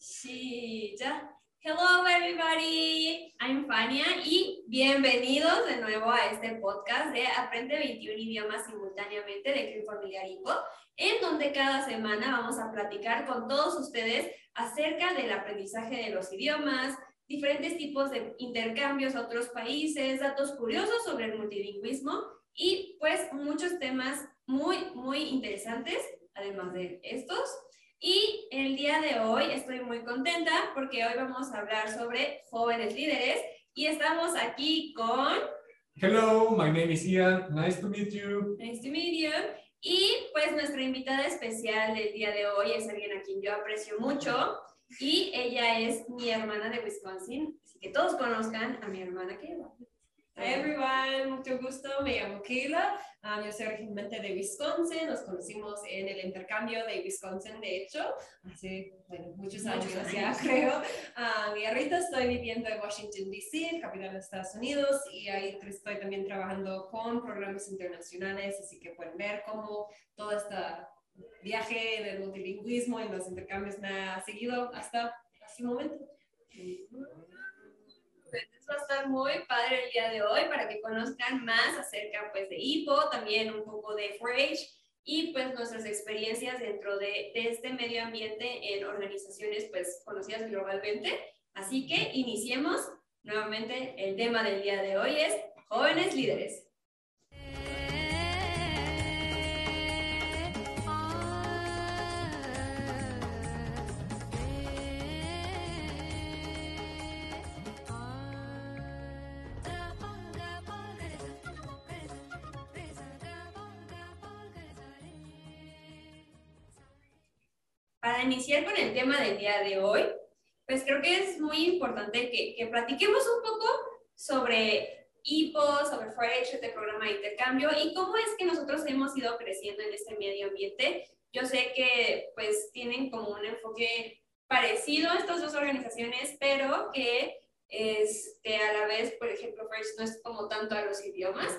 Ya. Hello everybody, I'm Fania y bienvenidos de nuevo a este podcast de Aprende 21 idiomas simultáneamente de Club Familiar IPO, en donde cada semana vamos a platicar con todos ustedes acerca del aprendizaje de los idiomas, diferentes tipos de intercambios a otros países, datos curiosos sobre el multilingüismo y pues muchos temas muy, muy interesantes, además de estos. Y el día de hoy estoy muy contenta porque hoy vamos a hablar sobre jóvenes líderes y estamos aquí con... Hello, my name is Ian. Nice to meet you. Nice to meet you. Y pues nuestra invitada especial del día de hoy es alguien a quien yo aprecio mucho y ella es mi hermana de Wisconsin. Así que todos conozcan a mi hermana Kayla. Hi everyone, mucho gusto, me llamo Kayla, um, yo soy originalmente de Wisconsin, nos conocimos en el intercambio de Wisconsin, de hecho, hace bueno, muchos años ya creo, um, y ahorita estoy viviendo en Washington, D.C., capital de Estados Unidos, y ahí estoy también trabajando con programas internacionales, así que pueden ver cómo todo este viaje del multilingüismo y los intercambios me ha seguido hasta este momento va a estar muy padre el día de hoy para que conozcan más acerca pues de HIPO, también un poco de 4-H y pues nuestras experiencias dentro de, de, este medio ambiente en organizaciones pues conocidas globalmente. Así que iniciemos nuevamente el tema del día de hoy es jóvenes líderes. Iniciar con el tema del día de hoy, pues creo que es muy importante que, que platiquemos un poco sobre IPO, sobre 4 este programa de intercambio, y cómo es que nosotros hemos ido creciendo en este medio ambiente. Yo sé que pues tienen como un enfoque parecido a estas dos organizaciones, pero que este, a la vez, por ejemplo, First no es como tanto a los idiomas,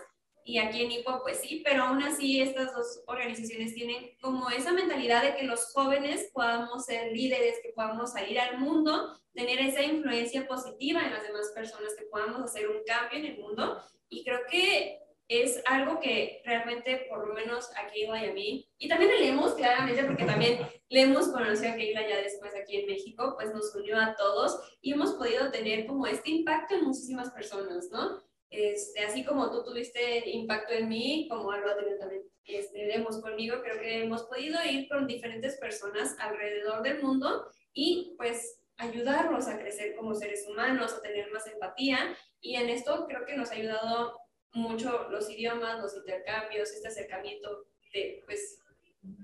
y aquí en IPO pues sí, pero aún así estas dos organizaciones tienen como esa mentalidad de que los jóvenes podamos ser líderes, que podamos salir al mundo, tener esa influencia positiva en las demás personas, que podamos hacer un cambio en el mundo y creo que es algo que realmente por lo menos a Keila y a mí, y también le hemos claramente porque también le hemos conocido a Keila ya después aquí en México, pues nos unió a todos y hemos podido tener como este impacto en muchísimas personas, ¿no? Este, así como tú tuviste impacto en mí, como lo ha tenido también este, hemos conmigo, creo que hemos podido ir con diferentes personas alrededor del mundo y pues ayudarlos a crecer como seres humanos, a tener más empatía y en esto creo que nos ha ayudado mucho los idiomas, los intercambios, este acercamiento de pues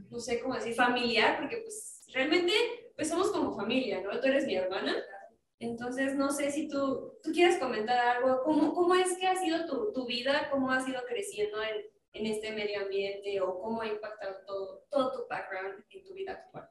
no sé cómo decir familiar, porque pues realmente pues somos como familia, ¿no? Tú eres mi hermana, entonces, no sé si tú, tú quieres comentar algo, ¿cómo, cómo es que ha sido tu, tu vida, cómo has ido creciendo en, en, este medio ambiente o cómo ha impactado todo, todo tu background en tu vida actual?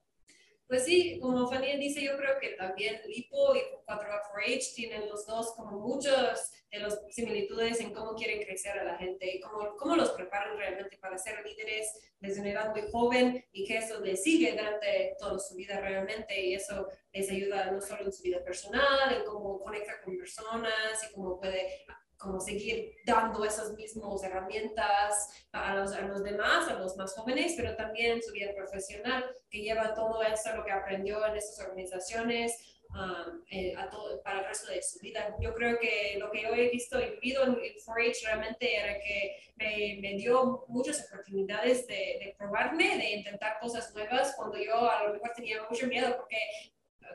Pues sí, como Fanny dice, yo creo que también LIPO y 4H tienen los dos como muchas de las similitudes en cómo quieren crecer a la gente y cómo, cómo los preparan realmente para ser líderes desde una edad muy joven y que eso les sigue durante toda su vida realmente y eso les ayuda no solo en su vida personal, en cómo conecta con personas y cómo puede como seguir dando esas mismas herramientas a los, a los demás, a los más jóvenes, pero también en su vida profesional, que lleva todo eso, lo que aprendió en esas organizaciones, um, eh, a todo, para el resto de su vida. Yo creo que lo que yo he visto y vivido en, 4-H realmente era que me, me dio muchas oportunidades de, de, probarme, de intentar cosas nuevas, cuando yo a lo mejor tenía mucho miedo, porque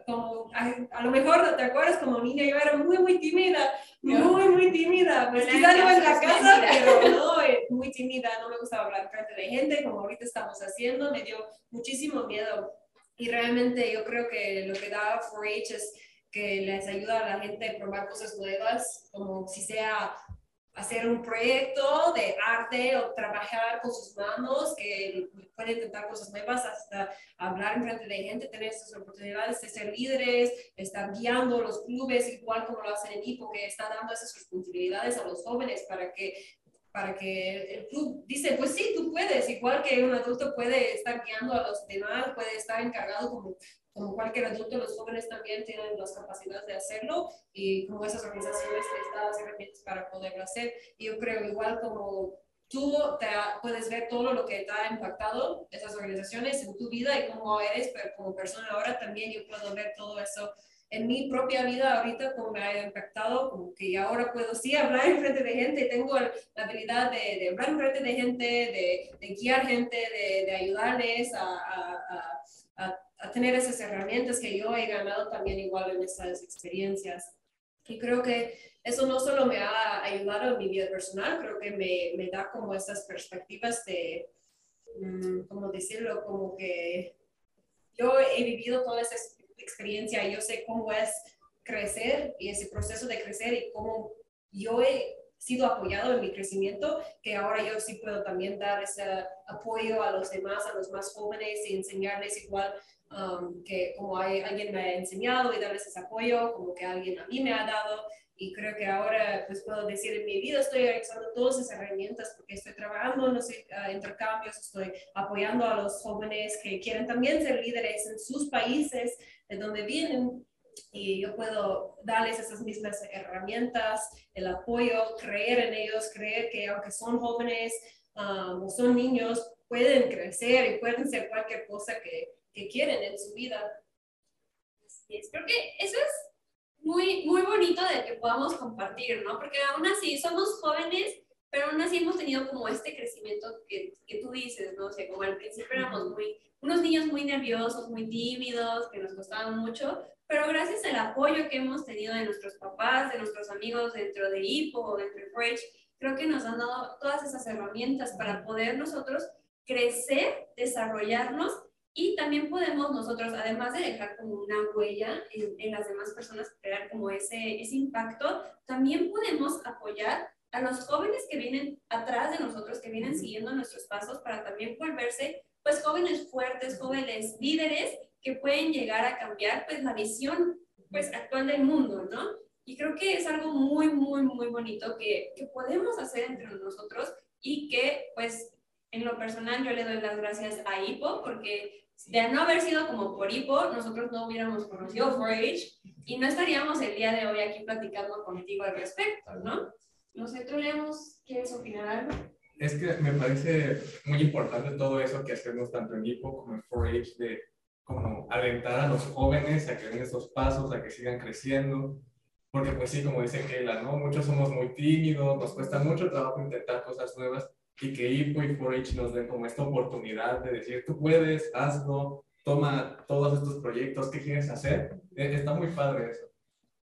como a, lo mejor te acuerdas como niña yo era muy muy tímida muy muy tímida. Pues quizá no en la casa pero no eh, muy tímida no me gustaba hablar frente de gente como ahorita estamos haciendo me dio muchísimo miedo. Y realmente yo creo que lo que da 4-H es que les ayuda a la gente a probar cosas nuevas como si sea hacer un proyecto de arte o trabajar con sus manos, que pueden intentar cosas nuevas, hasta hablar en frente de gente, tener esas oportunidades de ser líderes, estar guiando los clubes, igual como lo hacen en IPO, que está dando esas responsabilidades a los jóvenes para que para que el club dice, pues sí, tú puedes, igual que un adulto puede estar guiando a los demás, puede estar encargado como como cualquier adulto, los jóvenes también tienen las capacidades de hacerlo y como esas organizaciones les dan las herramientas para poderlo hacer. Yo creo igual como tú te puedes ver todo lo que te ha impactado esas organizaciones en tu vida y cómo eres pero como persona ahora también yo puedo ver todo eso en mi propia vida ahorita como me ha impactado, como que ahora puedo sí hablar en frente de gente, tengo la habilidad de, de hablar en frente de gente, de, de guiar gente, de, de ayudarles a, a, a, a, tener esas herramientas que yo he ganado también igual en estas experiencias. Y creo que eso no solo me ha ayudado en mi vida personal, creo que me, me da como esas perspectivas de, mm, ¿cómo decirlo? Como que yo he vivido todas esas experiencia, yo sé cómo es crecer y ese proceso de crecer y cómo yo he sido apoyado en mi crecimiento, que ahora yo sí puedo también dar ese apoyo a los demás, a los más jóvenes y enseñarles igual um, que como hay, alguien me ha enseñado y darles ese apoyo, como que alguien a mí me ha dado. Y creo que ahora pues puedo decir en mi vida estoy usando todas esas herramientas porque estoy trabajando en los uh, intercambios, estoy apoyando a los jóvenes que quieren también ser líderes en sus países de dónde vienen y yo puedo darles esas mismas herramientas, el apoyo, creer en ellos, creer que aunque son jóvenes um, o son niños, pueden crecer y pueden ser cualquier cosa que, que quieren en su vida. es. Creo que eso es muy, muy bonito de que podamos compartir, ¿no? Porque aún así somos jóvenes, pero aún así hemos tenido como este crecimiento que, que tú dices, ¿no? O sea, como al principio éramos muy unos niños muy nerviosos, muy tímidos, que nos costaban mucho, pero gracias al apoyo que hemos tenido de nuestros papás, de nuestros amigos dentro de HIPO o dentro de Fresh, creo que nos han dado todas esas herramientas para poder nosotros crecer, desarrollarnos y también podemos nosotros, además de dejar como una huella en, en las demás personas, crear como ese, ese impacto, también podemos apoyar a los jóvenes que vienen atrás de nosotros, que vienen siguiendo nuestros pasos para también volverse pues jóvenes fuertes, jóvenes líderes que pueden llegar a cambiar pues la visión pues actual del mundo, ¿no? Y creo que es algo muy, muy, muy bonito que, que podemos hacer entre nosotros y que pues en lo personal yo le doy las gracias a Hipo porque de no haber sido como por Hipo, nosotros no hubiéramos conocido 4H y no estaríamos el día de hoy aquí platicando contigo al respecto, ¿no? No sé, tú ¿quieres opinar algo? es que me parece muy importante todo eso que hacemos tanto en HIPO como en 4H, de como alentar a los jóvenes a que den esos pasos, a que sigan creciendo, porque pues sí, como dice Keila, ¿no? Muchos somos muy tímidos, nos cuesta mucho trabajo intentar cosas nuevas y que HIPO y 4H nos den como esta oportunidad de decir, tú puedes, hazlo, toma todos estos proyectos, ¿qué quieres hacer? E, está muy padre eso.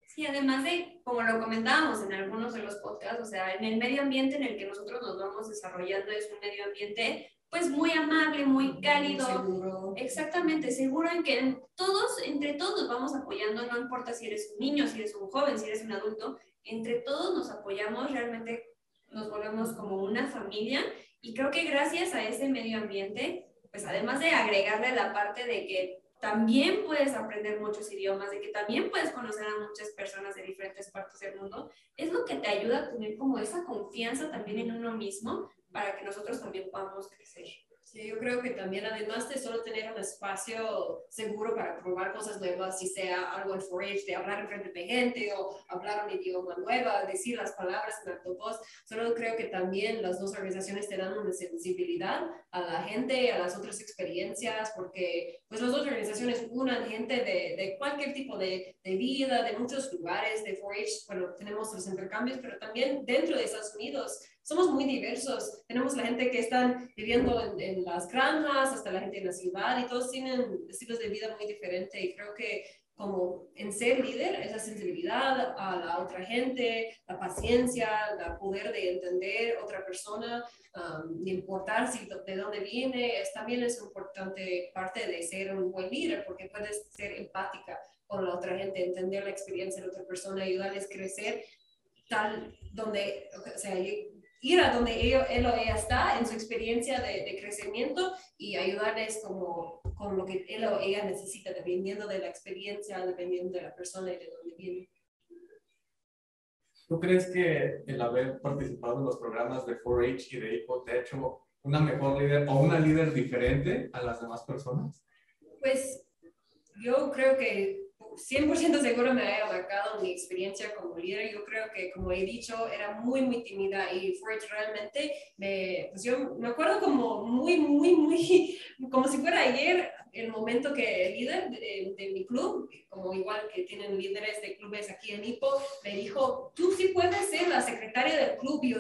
Sí, además de, como lo comentábamos en algunos de los podcasts, o sea, en el medio ambiente en el que nosotros nos vamos desarrollando es un medio ambiente pues muy amable, muy cálido. Seguro. Exactamente, seguro en que todos, entre todos nos vamos apoyando, no importa si eres un niño, si eres un joven, si eres un adulto, entre todos nos apoyamos, realmente nos volvemos como una familia y creo que gracias a ese medio ambiente, pues además de agregarle la parte de que también puedes aprender muchos idiomas, de que también puedes conocer a muchas personas de diferentes partes del mundo, es lo que te ayuda a tener como esa confianza también en uno mismo para que nosotros también podamos crecer. Sí, yo creo que también además de solo tener un espacio seguro para probar cosas nuevas, si sea algo en 4 de hablar en frente de gente o hablar un idioma nuevo, decir las palabras en alto voz, solo creo que también las dos organizaciones te dan una sensibilidad a la gente, a las otras experiencias, porque pues las dos organizaciones unan gente de, de cualquier tipo de, de, vida, de muchos lugares, de 4H, bueno, tenemos los intercambios, pero también dentro de Estados Unidos somos muy diversos. Tenemos la gente que están viviendo en, en, las granjas, hasta la gente en la ciudad, y todos tienen estilos de vida muy diferentes. Y creo que como en ser líder, esa sensibilidad a la otra gente, la paciencia, el poder de entender otra persona, um, de importar si, de dónde viene, es, también es importante parte de ser un buen líder, porque puedes ser empática con la otra gente, entender la experiencia de otra persona, ayudarles a crecer tal donde, o sea, ir a donde ellos, él o ella está en su experiencia de, de, crecimiento y ayudarles como con lo que él o ella necesita, dependiendo de la experiencia, dependiendo de la persona y de dónde viene. ¿Tú crees que el haber participado en los programas de 4-H y de HIPO te ha hecho una mejor líder o una líder diferente a las demás personas? Pues yo creo que 100% seguro me haya marcado mi experiencia como líder. Yo creo que, como he dicho, era muy, muy tímida y Fred realmente me, pues yo me acuerdo como muy, muy, muy, como si fuera ayer el momento que el líder de, mi club, como igual que tienen líderes de clubes aquí en Ipo, me dijo, tú sí puedes ser la secretaria del club. Y yo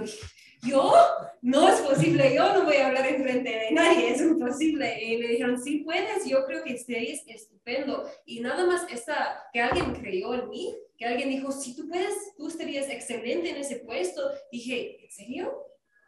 yo no es posible, yo no voy a hablar en frente de nadie, es imposible. Y me dijeron, sí puedes, yo creo que es estupendo. Y nada más esta, que alguien creyó en mí, que alguien dijo, si tú puedes, tú estarías excelente en ese puesto. Dije, ¿en serio?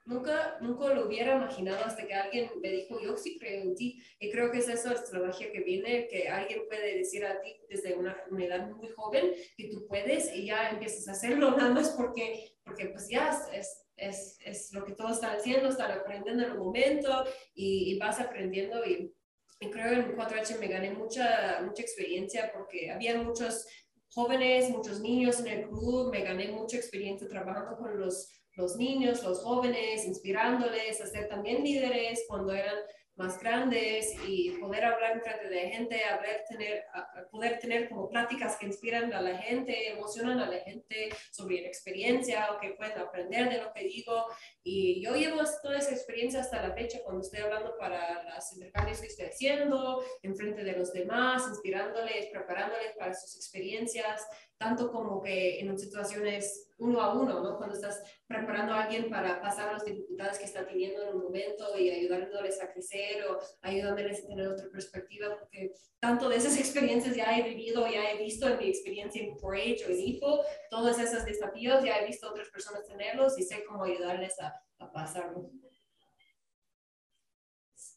Nunca, nunca lo hubiera imaginado hasta que alguien me dijo, yo sí creo en ti. Y creo que es eso, es la magia que viene, que alguien puede decir a ti desde una, una, edad muy joven que tú puedes y ya empiezas a hacerlo, nada más porque, porque pues ya es, es lo que todos están haciendo, están aprendiendo en el momento y, y vas aprendiendo y, y, creo en 4H me gané mucha, mucha experiencia porque había muchos jóvenes, muchos niños en el club, me gané mucha experiencia trabajando con los los niños, los jóvenes, inspirándoles a ser también líderes cuando eran más grandes y poder hablar en frente de gente, hablar, tener, poder tener como prácticas que inspiran a la gente, emocionan a la gente sobre la experiencia o que pueden aprender de lo que digo. Y yo llevo toda esa experiencia hasta la fecha cuando estoy hablando para las intercambios que estoy haciendo, en frente de los demás, inspirándoles, preparándoles para sus experiencias, tanto como que en situaciones uno a uno, ¿no? Cuando estás preparando a alguien para pasar las dificultades que está teniendo en un momento y ayudándoles a crecer o ayudándoles a tener otra perspectiva, porque tanto de esas experiencias ya he vivido, ya he visto en mi experiencia en 4-H o en IFO, todos esos desafíos, ya he visto otras personas tenerlos y sé cómo ayudarles a, a pasarlo.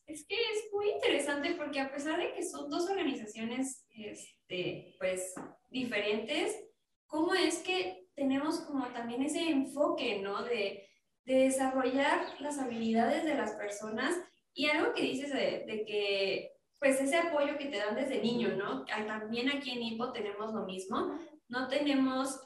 Es que es muy interesante porque a pesar de que son dos organizaciones este, pues, diferentes, ¿cómo es que tenemos como también ese enfoque, ¿no? De, de desarrollar las habilidades de las personas y algo que dices de, de, que, pues ese apoyo que te dan desde niño, ¿no? También aquí en IPO tenemos lo mismo, no tenemos,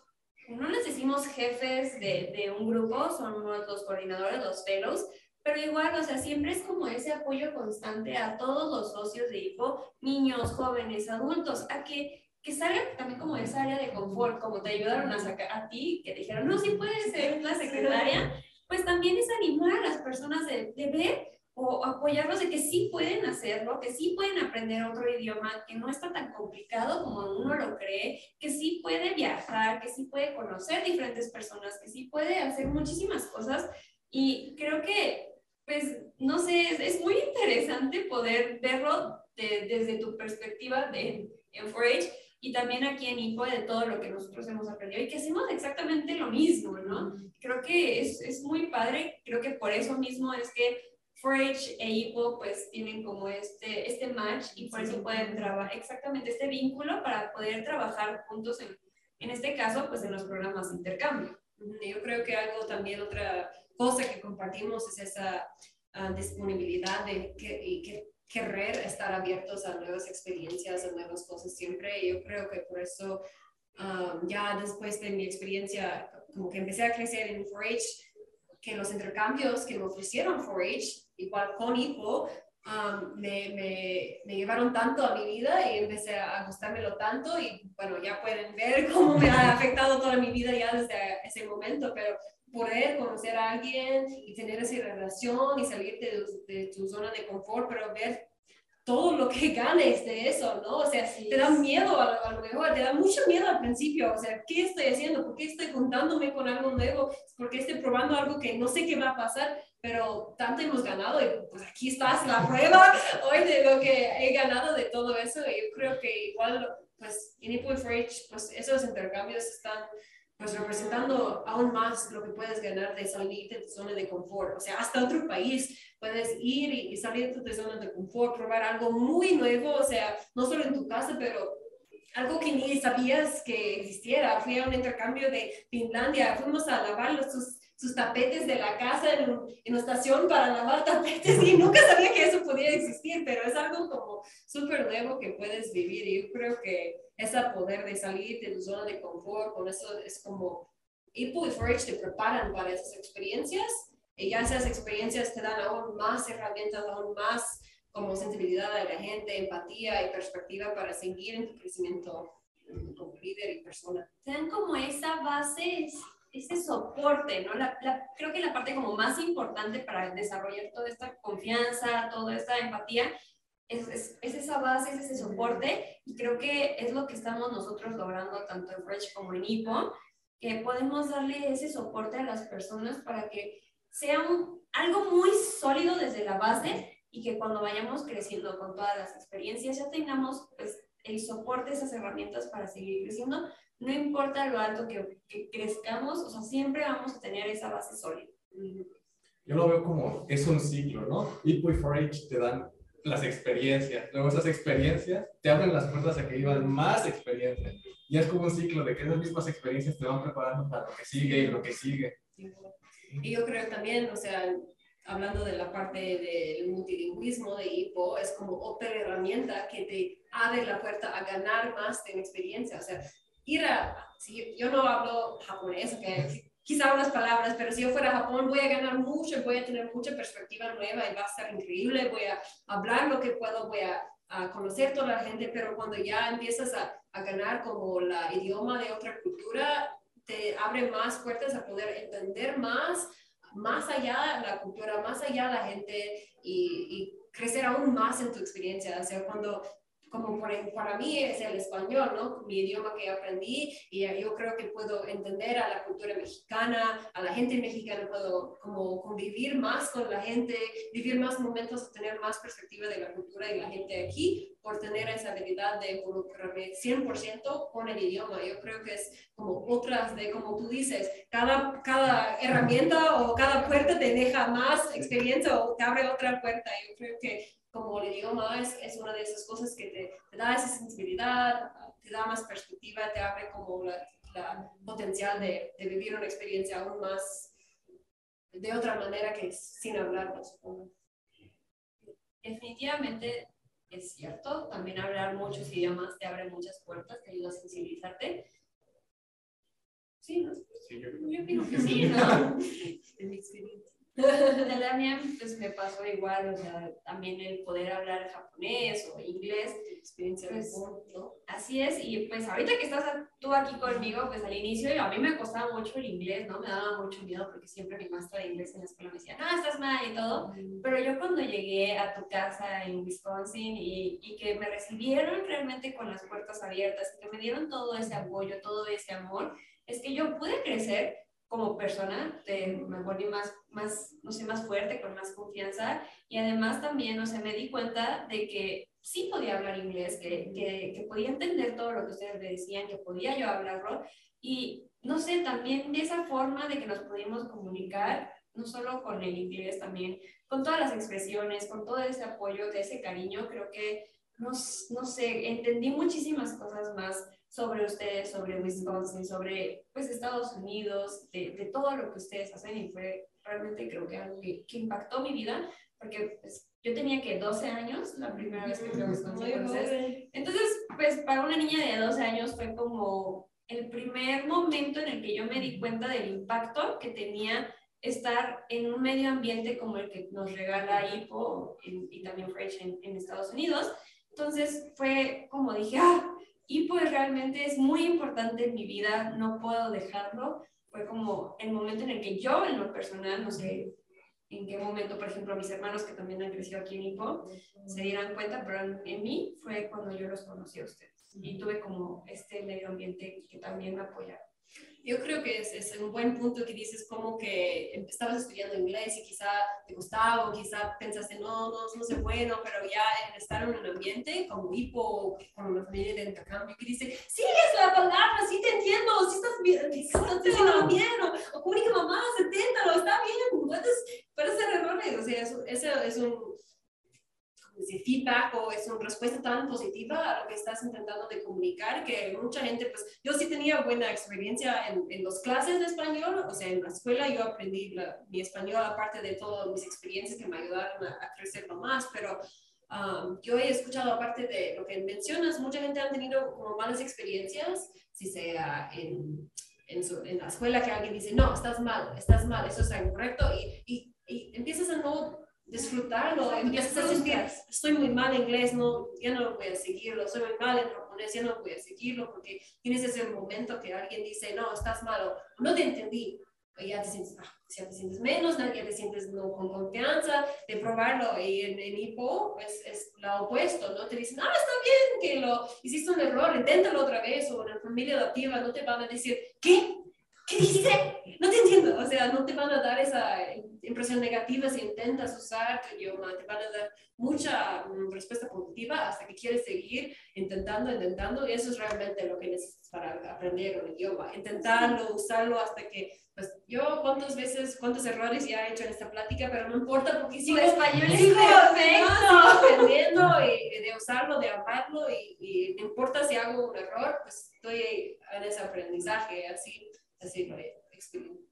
no les decimos jefes de, de un grupo, son los coordinadores, los fellows, pero igual, o sea, siempre es como ese apoyo constante a todos los socios de IPO, niños, jóvenes, adultos, a que que salga también como esa área de confort, como te ayudaron a sacar a ti, que dijeron, no, sí puedes ser la secretaria, pues también es animar a las personas de, de ver o apoyarlos de que sí pueden hacerlo, que sí pueden aprender otro idioma, que no está tan complicado como uno lo cree, que sí puede viajar, que sí puede conocer diferentes personas, que sí puede hacer muchísimas cosas. Y creo que, pues, no sé, es, es muy interesante poder verlo de, desde tu perspectiva de, en 4-H y también aquí en IPO de todo lo que nosotros hemos aprendido y que hacemos exactamente lo mismo, ¿no? Creo que es, es muy padre, creo que por eso mismo es que 4H e IPO pues tienen como este, este match y por eso pueden trabajar exactamente este vínculo para poder trabajar juntos en, en este caso pues en los programas de intercambio. Yo creo que algo también, otra cosa que compartimos es esa uh, disponibilidad de que, y que querer estar abiertos a nuevas experiencias, a nuevas cosas siempre. Y yo creo que por eso, um, ya después de mi experiencia, como que empecé a crecer en 4-H, que los intercambios que me ofrecieron 4-H, igual con IPO, um, me, me, me, llevaron tanto a mi vida y empecé a gustármelo tanto y bueno, ya pueden ver cómo me ha afectado toda mi vida ya desde ese momento, pero poder conocer a alguien y tener esa relación y salirte de, de, tu zona de confort, pero ver todo lo que ganes de eso, ¿no? O sea, te da miedo a, lo mejor, te da mucho miedo al principio, o sea, ¿qué estoy haciendo? ¿Por qué estoy contándome con algo nuevo? ¿Por qué estoy probando algo que no sé qué va a pasar? Pero tanto hemos ganado y pues aquí estás la prueba hoy de lo que he ganado de todo eso y yo creo que igual, pues, en Equal for pues esos intercambios están pues representando aún más lo que puedes ganar de salir de tu zona de confort. O sea, hasta otro país puedes ir y, salir de tu zona de confort, probar algo muy nuevo, o sea, no solo en tu casa, pero algo que ni sabías que existiera. Fui a un intercambio de Finlandia, fuimos a lavar los, sus, sus tapetes de la casa en, en, una estación para lavar tapetes y nunca sabía que eso podía existir, pero es algo como súper nuevo que puedes vivir y yo creo que ese poder de salir de tu zona de confort, con eso es como IPO y Forage te preparan para esas experiencias y ya esas experiencias te dan aún más herramientas, aún más como sensibilidad a la gente, empatía y perspectiva para seguir en tu crecimiento como líder y persona. Te dan como esa base, ese soporte, ¿no? La, creo que la parte como más importante para desarrollar toda esta confianza, toda esta empatía, es, es, es, esa base, es ese soporte, y creo que es lo que estamos nosotros logrando tanto en Fresh como en IPO, que podemos darle ese soporte a las personas para que sea un, algo muy sólido desde la base y que cuando vayamos creciendo con todas las experiencias ya tengamos pues, el soporte, esas herramientas para seguir creciendo, no importa lo alto que, que crezcamos, o sea, siempre vamos a tener esa base sólida. Yo lo veo como, es un ciclo, ¿no? IPO y 4H te dan las experiencias, luego esas experiencias te abren las puertas a que vivas más experiencias. Y es como un ciclo de que esas mismas experiencias te van preparando para lo que sigue y lo que sigue. Y yo creo también, o sea, hablando de la parte del multilingüismo de IPO, es como otra herramienta que te abre la puerta a ganar más de experiencia. O sea, ir a, yo no hablo japonés, que quizá unas palabras, pero si yo fuera a Japón voy a ganar mucho, voy a tener mucha perspectiva nueva y va a ser increíble, voy a hablar lo que puedo, voy a, a conocer toda la gente, pero cuando ya empiezas a, a ganar como la idioma de otra cultura, te abre más puertas a poder entender más más allá la cultura, más allá la gente y, y crecer aún más en tu experiencia. O sea, cuando como para mí es el español, ¿no? Mi idioma que aprendí y yo creo que puedo entender a la cultura mexicana, a la gente mexicana, puedo como convivir más con la gente, vivir más momentos, tener más perspectiva de la cultura y la gente aquí por tener esa habilidad de involucrarme 100% con el idioma. Yo creo que es como otras de, como tú dices, cada, cada herramienta o cada puerta te deja más experiencia o te abre otra puerta. Yo creo que como el idioma es, es una de esas cosas que te, da esa sensibilidad, te da más perspectiva, te abre como la, potencial de, de, vivir una experiencia aún más de otra manera que sin hablar, supongo. Definitivamente es cierto, también hablar muchos idiomas te abre muchas puertas, te ayuda a sensibilizarte. Sí, ¿no? Sí, yo, yo que sí, ¿no? en mi experiencia. La mía, pues me pasó igual, o sea, también el poder hablar japonés o inglés. Experiencia pues, ¿no? Así es, y pues ahorita que estás tú aquí conmigo, pues al inicio a mí me costaba mucho el inglés, ¿no? Me daba mucho miedo porque siempre mi maestra de inglés en la escuela me decía, no, estás mal y todo. Pero yo cuando llegué a tu casa en Wisconsin y, y que me recibieron realmente con las puertas abiertas, que me dieron todo ese apoyo, todo ese amor, es que yo pude crecer como persona, me volví más, más, no sé, más fuerte, con más confianza. Y además también, o sea, me di cuenta de que sí podía hablar inglés, que, que, que podía entender todo lo que ustedes me decían, que podía yo hablarlo. Y no sé, también de esa forma de que nos pudimos comunicar, no solo con el inglés, también con todas las expresiones, con todo ese apoyo, de ese cariño, creo que, no, no sé, entendí muchísimas cosas más sobre ustedes, sobre Wisconsin, sobre pues Estados Unidos, de, de, todo lo que ustedes hacen y fue realmente creo que algo que, que impactó mi vida porque pues, yo tenía que 12 años la primera vez que fui a Wisconsin. Entonces, entonces, pues para una niña de 12 años fue como el primer momento en el que yo me di cuenta del impacto que tenía estar en un medio ambiente como el que nos regala IPO y, también Fresh en, en Estados Unidos. Entonces fue como dije, ah, y pues realmente es muy importante en mi vida, no puedo dejarlo. Fue como el momento en el que yo, en lo personal, no sé en qué momento, por ejemplo, mis hermanos que también han crecido aquí en IPO se dieran cuenta, pero en, mí fue cuando yo los conocí a ustedes y tuve como este medio ambiente que también me apoyaba. Yo creo que es, es, un buen punto que dices como que estabas estudiando inglés y quizá te gustaba o quizá pensaste, no, no, no sé bueno, pero ya en estar en un ambiente como hipo, con una familia de intercambio que dice, sí, es la palabra, sí te entiendo, sí estás bien, estás diciendo bien, o, o comunica mamá, lo está bien, puedes, puedes hacer errores, o sea, eso, eso es un ese feedback o es una respuesta tan positiva a lo que estás intentando de comunicar que mucha gente, pues yo sí tenía buena experiencia en, en las clases de español, o sea, en la escuela yo aprendí mi español aparte de todas mis experiencias que me ayudaron a, crecer más, pero um, yo he escuchado aparte de lo que mencionas, mucha gente ha tenido como malas experiencias, si sea en, en, su, en la escuela que alguien dice, no, estás mal, estás mal, eso está incorrecto y, y, y empiezas a no disfrutarlo, empiezas a sentir, estoy muy mal en inglés, no, ya no voy a seguirlo, soy muy mal en japonés, ya no voy a seguirlo, porque tienes ese momento que alguien dice, no, estás malo, no te entendí, ya te sientes, ah, ya te sientes menos, ya te sientes no con confianza de probarlo, y en, en hipo es, es lo opuesto, ¿no? Te dicen, ah, está bien que lo hiciste un error, inténtalo otra vez, o en la familia adoptiva no te van a decir, ¿qué? ¿Qué dijiste? No te entiendo. O sea, no te van a dar esa impresión negativa si intentas usar tu idioma. Te van a dar mucha mm, respuesta positiva hasta que quieres seguir intentando, intentando. Y eso es realmente lo que necesitas para aprender un idioma. Intentarlo, usarlo hasta que, pues yo cuántas veces, cuántos errores ya he hecho en esta plática, pero no importa porque sigo, español es sigo, aprendiendo y, de usarlo, de hablarlo y, y no importa si hago un error, pues estoy en ese aprendizaje así así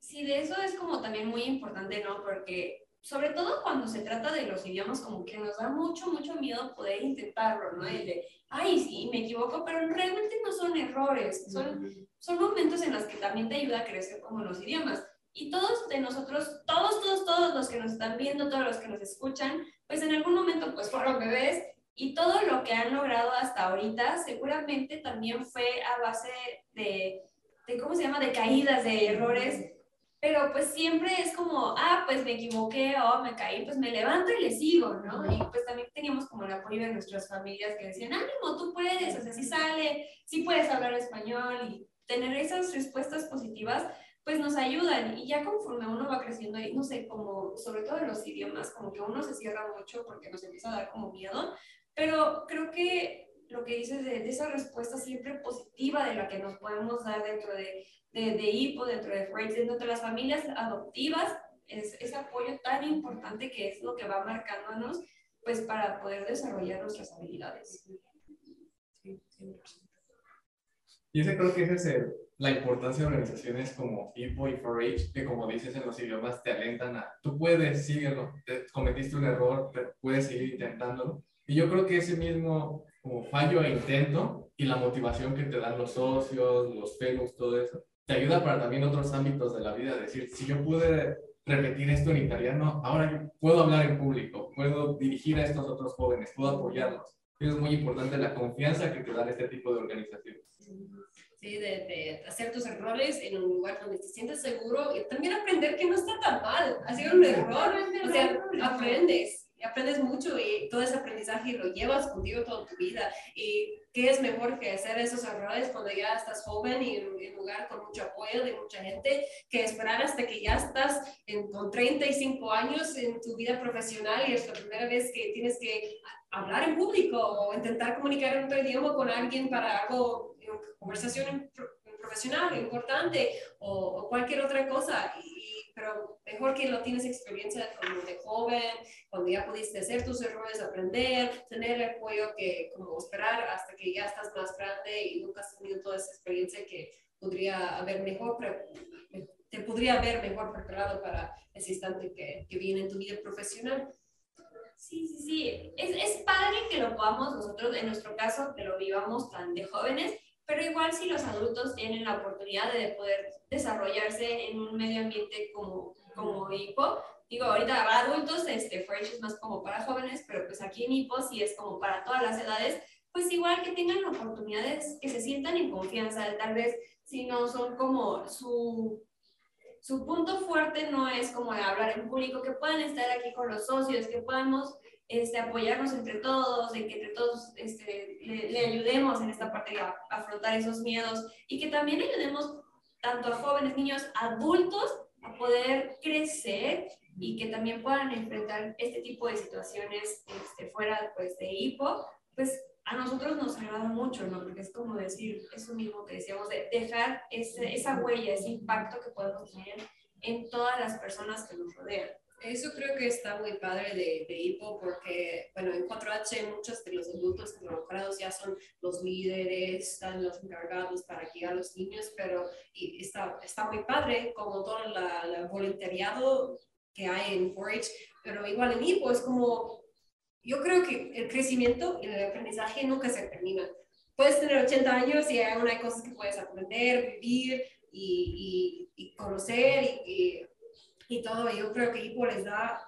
Sí, de eso es como también muy importante, ¿no? Porque sobre todo cuando se trata de los idiomas, como que nos da mucho, mucho miedo poder intentarlo, ¿no? El de, ay, sí, me equivoco, pero realmente no son errores, son, son momentos en los que también te ayuda a crecer como los idiomas. Y todos de nosotros, todos, todos, todos los que nos están viendo, todos los que nos escuchan, pues en algún momento pues fueron bebés y todo lo que han logrado hasta ahorita seguramente también fue a base de de ¿cómo se llama?, de caídas, de errores, pero pues siempre es como, ah, pues me equivoqué o me caí, pues me levanto y le sigo, ¿no? Y pues también teníamos como el apoyo de nuestras familias que decían, ánimo, tú puedes, o sea, sí sale, sí puedes hablar español y tener esas respuestas positivas, pues nos ayudan. Y ya conforme uno va creciendo, y no sé, como sobre todo en los idiomas, como que uno se cierra mucho porque nos empieza a dar como miedo, pero creo que lo que dices de, esa respuesta siempre positiva de la que nos podemos dar dentro de, de, de HIPO, dentro de FRAIDS, dentro de las familias adoptivas, es ese apoyo tan importante que es lo que va marcándonos pues para poder desarrollar nuestras habilidades. Y ese creo que es la importancia de organizaciones como HIPO y 4-H, que como dices en los idiomas te alentan a, tú puedes, síguelo, cometiste un error, pero puedes seguir intentándolo. Y yo creo que ese mismo como fallo e intento y la motivación que te dan los socios, los fellows, todo eso, te ayuda para también otros ámbitos de la vida. Decir, si yo pude repetir esto en italiano, ahora yo puedo hablar en público, puedo dirigir a estos otros jóvenes, puedo apoyarlos. Es muy importante la confianza que te dan este tipo de organizaciones. Sí, de, de, hacer tus errores en un lugar donde te sientes seguro y también aprender que no está tan mal. Hacer un error, o sea, aprendes aprendes mucho y todo ese aprendizaje lo llevas contigo toda tu vida. ¿Y qué es mejor que hacer esos errores cuando ya estás joven y en un lugar con mucho apoyo de mucha gente que esperar hasta que ya estás en, con 35 años en tu vida profesional y es la primera vez que tienes que hablar en público o intentar comunicar en otro idioma con alguien para algo, conversación profesional importante o, o cualquier otra cosa. Y, pero mejor que lo tienes experiencia como de joven, cuando ya pudiste hacer tus errores, aprender, tener el apoyo que como esperar hasta que ya estás más grande y nunca has tenido toda esa experiencia que podría haber mejor, te podría haber mejor preparado para ese instante que, que viene en tu vida profesional. Sí, sí, sí. Es, es padre que lo podamos nosotros, en nuestro caso, que lo vivamos tan de jóvenes, pero igual si los adultos tienen la oportunidad de poder desarrollarse en un medio ambiente como, como HIPO, digo, ahorita para adultos, este, Fresh es más como para jóvenes, pero pues aquí en HIPO sí es como para todas las edades, pues igual que tengan oportunidades, que se sientan en confianza, tal vez si no son como su, su punto fuerte no es como de hablar en público, que puedan estar aquí con los socios, que podamos este, apoyarnos entre todos, de que entre todos este, le, ayudemos en esta parte a, afrontar esos miedos y que también ayudemos tanto a jóvenes, niños, adultos a poder crecer y que también puedan enfrentar este tipo de situaciones este, fuera pues, de hipo, pues a nosotros nos agrada mucho, ¿no? Porque es como decir, eso mismo que decíamos, de dejar ese, esa huella, ese impacto que podemos tener en todas las personas que nos rodean. Eso creo que está muy padre de, de porque, bueno, en 4H muchos de los adultos involucrados ya son los líderes, están los encargados para guiar a los niños, pero y está, está muy padre como todo el voluntariado que hay en 4H, pero igual en HIPO es como, yo creo que el crecimiento y el aprendizaje nunca se termina. Puedes tener 80 años y hay una cosas que puedes aprender, vivir y, y, y conocer y, y y todo. Yo creo que IPO les da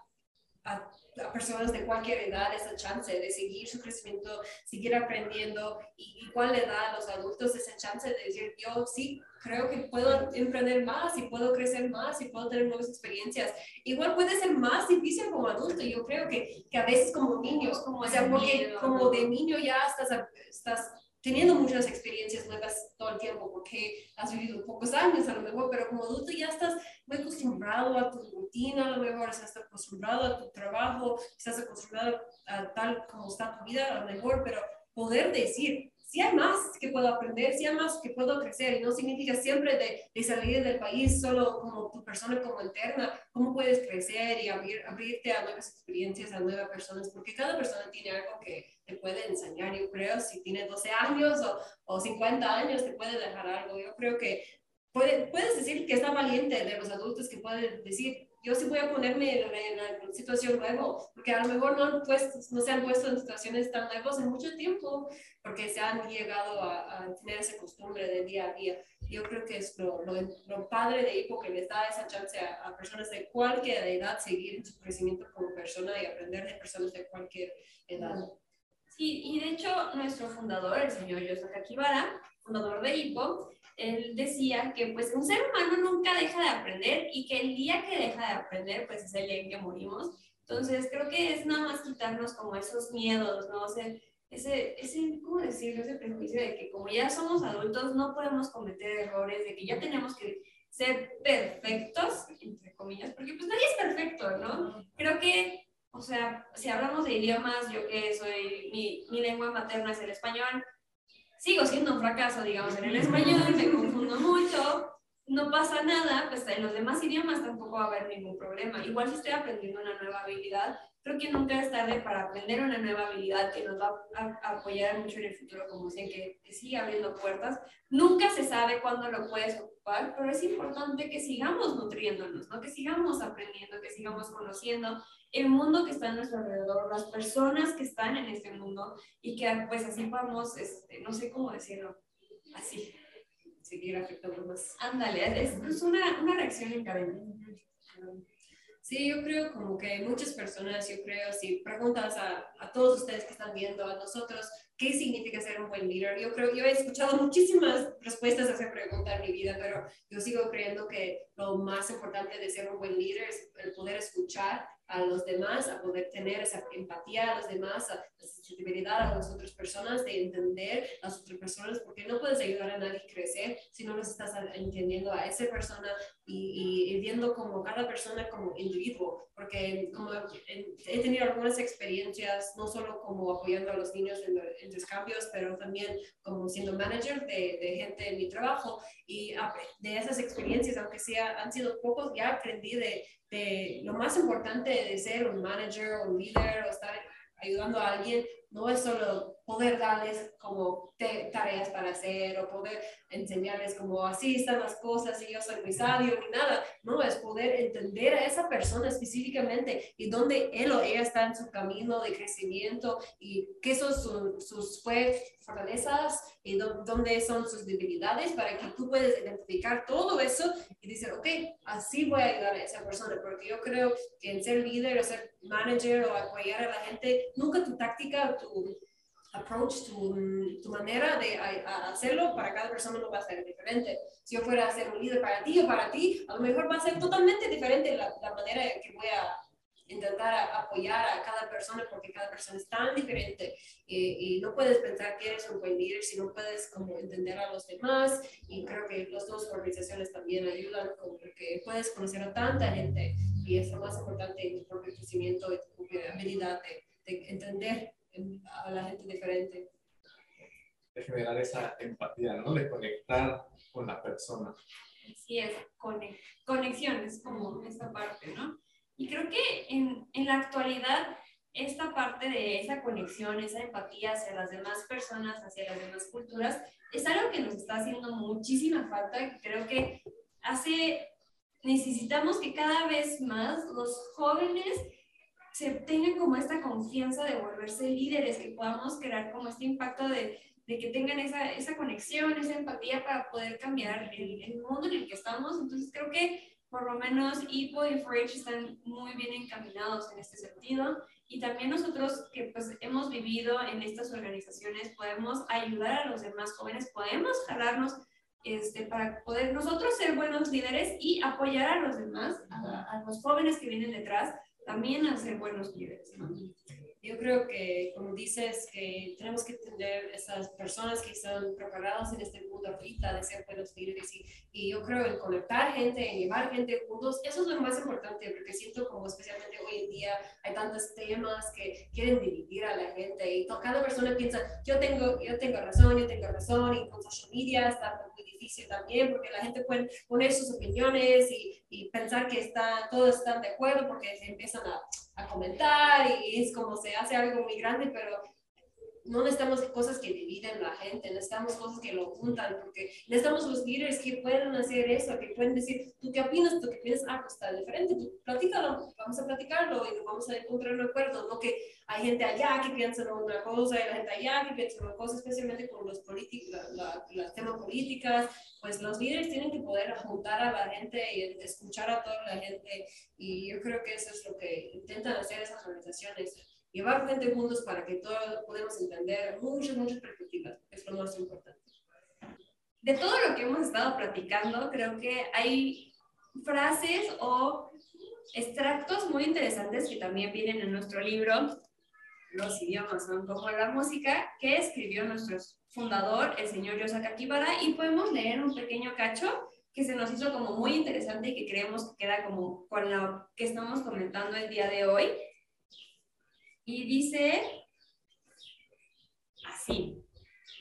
a, personas de cualquier edad esa chance de seguir su crecimiento, seguir aprendiendo y igual le da a los adultos esa chance de decir, yo sí creo que puedo emprender más y puedo crecer más y puedo tener nuevas experiencias. Igual puede ser más difícil como adulto, yo creo que, que a veces como niños, como, o sea, porque como de niño ya estás, estás teniendo muchas experiencias nuevas todo el tiempo porque has vivido pocos años a lo mejor, pero como adulto ya estás muy acostumbrado a tu rutina, a lo mejor estás acostumbrado a tu trabajo, estás acostumbrado a tal como está tu vida a lo mejor, pero poder decir, si hay más que puedo aprender, si hay más que puedo crecer, y no significa siempre de, de, salir del país solo como tu persona como interna, cómo puedes crecer y abrir, abrirte a nuevas experiencias, a nuevas personas, porque cada persona tiene algo que te puede enseñar, yo creo, si tiene 12 años o, o 50 años, te puede dejar algo, yo creo que puede, puedes decir que está valiente de los adultos que pueden decir, yo sí voy a ponerme en, una situación nueva, porque a lo mejor no, no se han puesto en situaciones tan nuevas en mucho tiempo, porque se han llegado a, tener esa costumbre de día a día. Yo creo que es lo, lo, padre de Hipo que les da esa chance a, personas de cualquier edad seguir su crecimiento como persona y aprender de personas de cualquier edad. Sí, y de hecho nuestro fundador, el señor Yosaka Kibara, fundador de Hipo, él decía que pues un ser humano nunca deja de aprender y que el día que deja de aprender pues es el día en que morimos. Entonces creo que es nada más quitarnos como esos miedos, ¿no? O ese, ese, ¿cómo decirlo? Ese prejuicio de que como ya somos adultos no podemos cometer errores, de que ya tenemos que ser perfectos, entre comillas, porque pues nadie es perfecto, ¿no? Creo que, o sea, si hablamos de idiomas, yo que soy, mi, mi lengua materna es el español, sigo siendo un fracaso, digamos, en el español, me confundo mucho, no pasa nada, pues en los demás idiomas tampoco va a haber ningún problema. Igual si estoy aprendiendo una nueva habilidad, creo que nunca es tarde para aprender una nueva habilidad que nos va a, apoyar mucho en el futuro, como dicen, que, que sigue abriendo puertas. Nunca se sabe cuándo lo puedes ocupar, pero es importante que sigamos nutriéndonos, ¿no? que sigamos aprendiendo, que sigamos conociendo el mundo que está a nuestro alrededor, las personas que están en este mundo y que pues así vamos, este, no sé cómo decirlo, así, seguir afectando más. Ándale, es, es una, una reacción en cadena. Sí, yo creo como que muchas personas, yo creo, si preguntas a, a, todos ustedes que están viendo, a nosotros, ¿qué significa ser un buen líder? Yo creo, yo he escuchado muchísimas respuestas a esa pregunta en mi vida, pero yo sigo creyendo que lo más importante de ser un buen líder es el poder escuchar a los demás, a poder tener esa empatía a los demás, a la sensibilidad a las otras personas, de entender a las otras personas, porque no puedes ayudar a nadie a crecer si no los estás entendiendo a esa persona y, y, viendo como cada persona como individuo, porque como he tenido algunas experiencias, no solo como apoyando a los niños en, intercambios, pero también como siendo manager de, de gente en mi trabajo. Y de esas experiencias, aunque sea, han sido pocos, ya aprendí de de lo más importante de ser un manager un líder o estar ayudando a alguien no es solo poder darles como tareas para hacer o poder enseñarles como así están las cosas y yo soy muy sabio ni nada. No, es poder entender a esa persona específicamente y dónde él o ella está en su camino de crecimiento y qué son sus fortalezas y dónde son sus debilidades para que tú puedas identificar todo eso y decir, ok, así voy a ayudar a esa persona, porque yo creo que en ser líder o ser manager o apoyar a la gente, nunca tu táctica, tu approach, tu, tu manera de hacerlo para cada persona no va a ser diferente. Si yo fuera a ser un líder para ti o para ti, a lo mejor va a ser totalmente diferente la, la manera que voy a intentar apoyar a cada persona porque cada persona es tan diferente. Y, y, no puedes pensar que eres un buen líder si no puedes como entender a los demás. Y creo que las dos organizaciones también ayudan porque puedes conocer a tanta gente. Y es lo más importante en tu propio crecimiento y tu habilidad de, de entender a la gente diferente. De generar esa empatía, ¿no? De conectar con la persona. Sí, es, conexión es como esta parte, ¿no? Y creo que en, en la actualidad esta parte de esa conexión, esa empatía hacia las demás personas, hacia las demás culturas, es algo que nos está haciendo muchísima falta. Creo que hace, necesitamos que cada vez más los jóvenes se tengan como esta confianza de volverse líderes, que podamos crear como este impacto de, de que tengan esa, esa, conexión, esa empatía para poder cambiar el, el, mundo en el que estamos. Entonces creo que por lo menos IPO y 4 están muy bien encaminados en este sentido y también nosotros que pues hemos vivido en estas organizaciones podemos ayudar a los demás jóvenes, podemos jalarnos este, para poder nosotros ser buenos líderes y apoyar a los demás, a, a los jóvenes que vienen detrás, también a ser buenos líderes. ¿no? Yo creo que, como dices, que tenemos que tener esas personas que están preparadas en este mundo ahorita de ser buenos líderes y, y yo creo en conectar gente, en llevar gente juntos, eso es lo más importante porque siento como especialmente hoy en día hay tantos temas que quieren dividir a la gente y cada persona piensa, yo tengo, yo tengo razón, yo tengo razón y con social media está muy difícil también porque la gente puede poner sus opiniones y, y pensar que está, todos están de acuerdo porque se empiezan a a comentar y es como se hace algo muy grande, pero no necesitamos cosas que dividen la gente, necesitamos cosas que lo juntan, porque necesitamos los líderes que puedan hacer eso, que pueden decir, ¿tú qué opinas? ¿Tú qué piensas? Ah, pues está diferente, tú platícalo, vamos a platicarlo y vamos a encontrar un acuerdo, no que hay gente allá que piensa en una cosa y la gente allá que piensa en una cosa, especialmente con los políticos, las temas políticas, pues los líderes tienen que poder juntar a la gente y escuchar a toda la gente y yo creo que eso es lo que intentan hacer esas organizaciones llevar gente juntos para que todos podamos entender muchas, muchas perspectivas. Es lo más importante. De todo lo que hemos estado platicando, creo que hay frases o extractos muy interesantes que también vienen en nuestro libro. Los idiomas son como la música que escribió nuestro fundador, el señor Yosaka Kibara, y podemos leer un pequeño cacho que se nos hizo como muy interesante y que creemos que queda como con lo que estamos comentando el día de hoy. Y dice así,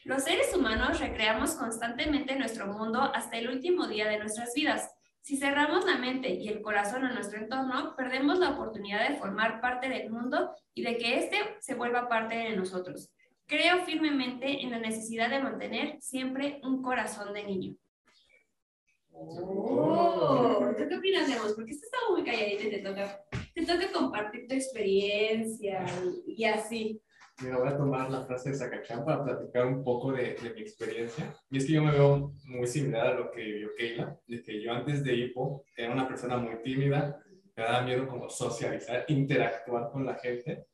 los seres humanos recreamos constantemente nuestro mundo hasta el último día de nuestras vidas. Si cerramos la mente y el corazón a nuestro entorno, perdemos la oportunidad de formar parte del mundo y de que éste se vuelva parte de nosotros. Creo firmemente en la necesidad de mantener siempre un corazón de niño. Oh, ¿Tú qué opinas, Demos? Porque esto está muy calladito y te toca, te toca compartir tu experiencia y, y así. Mira, voy a tomar la frase de Sacachán para platicar un poco de, de, mi experiencia. Y es que yo me veo muy similar a lo que vivió Keila, de que yo antes de hipo era una persona muy tímida, me daba miedo como socializar, interactuar con la gente.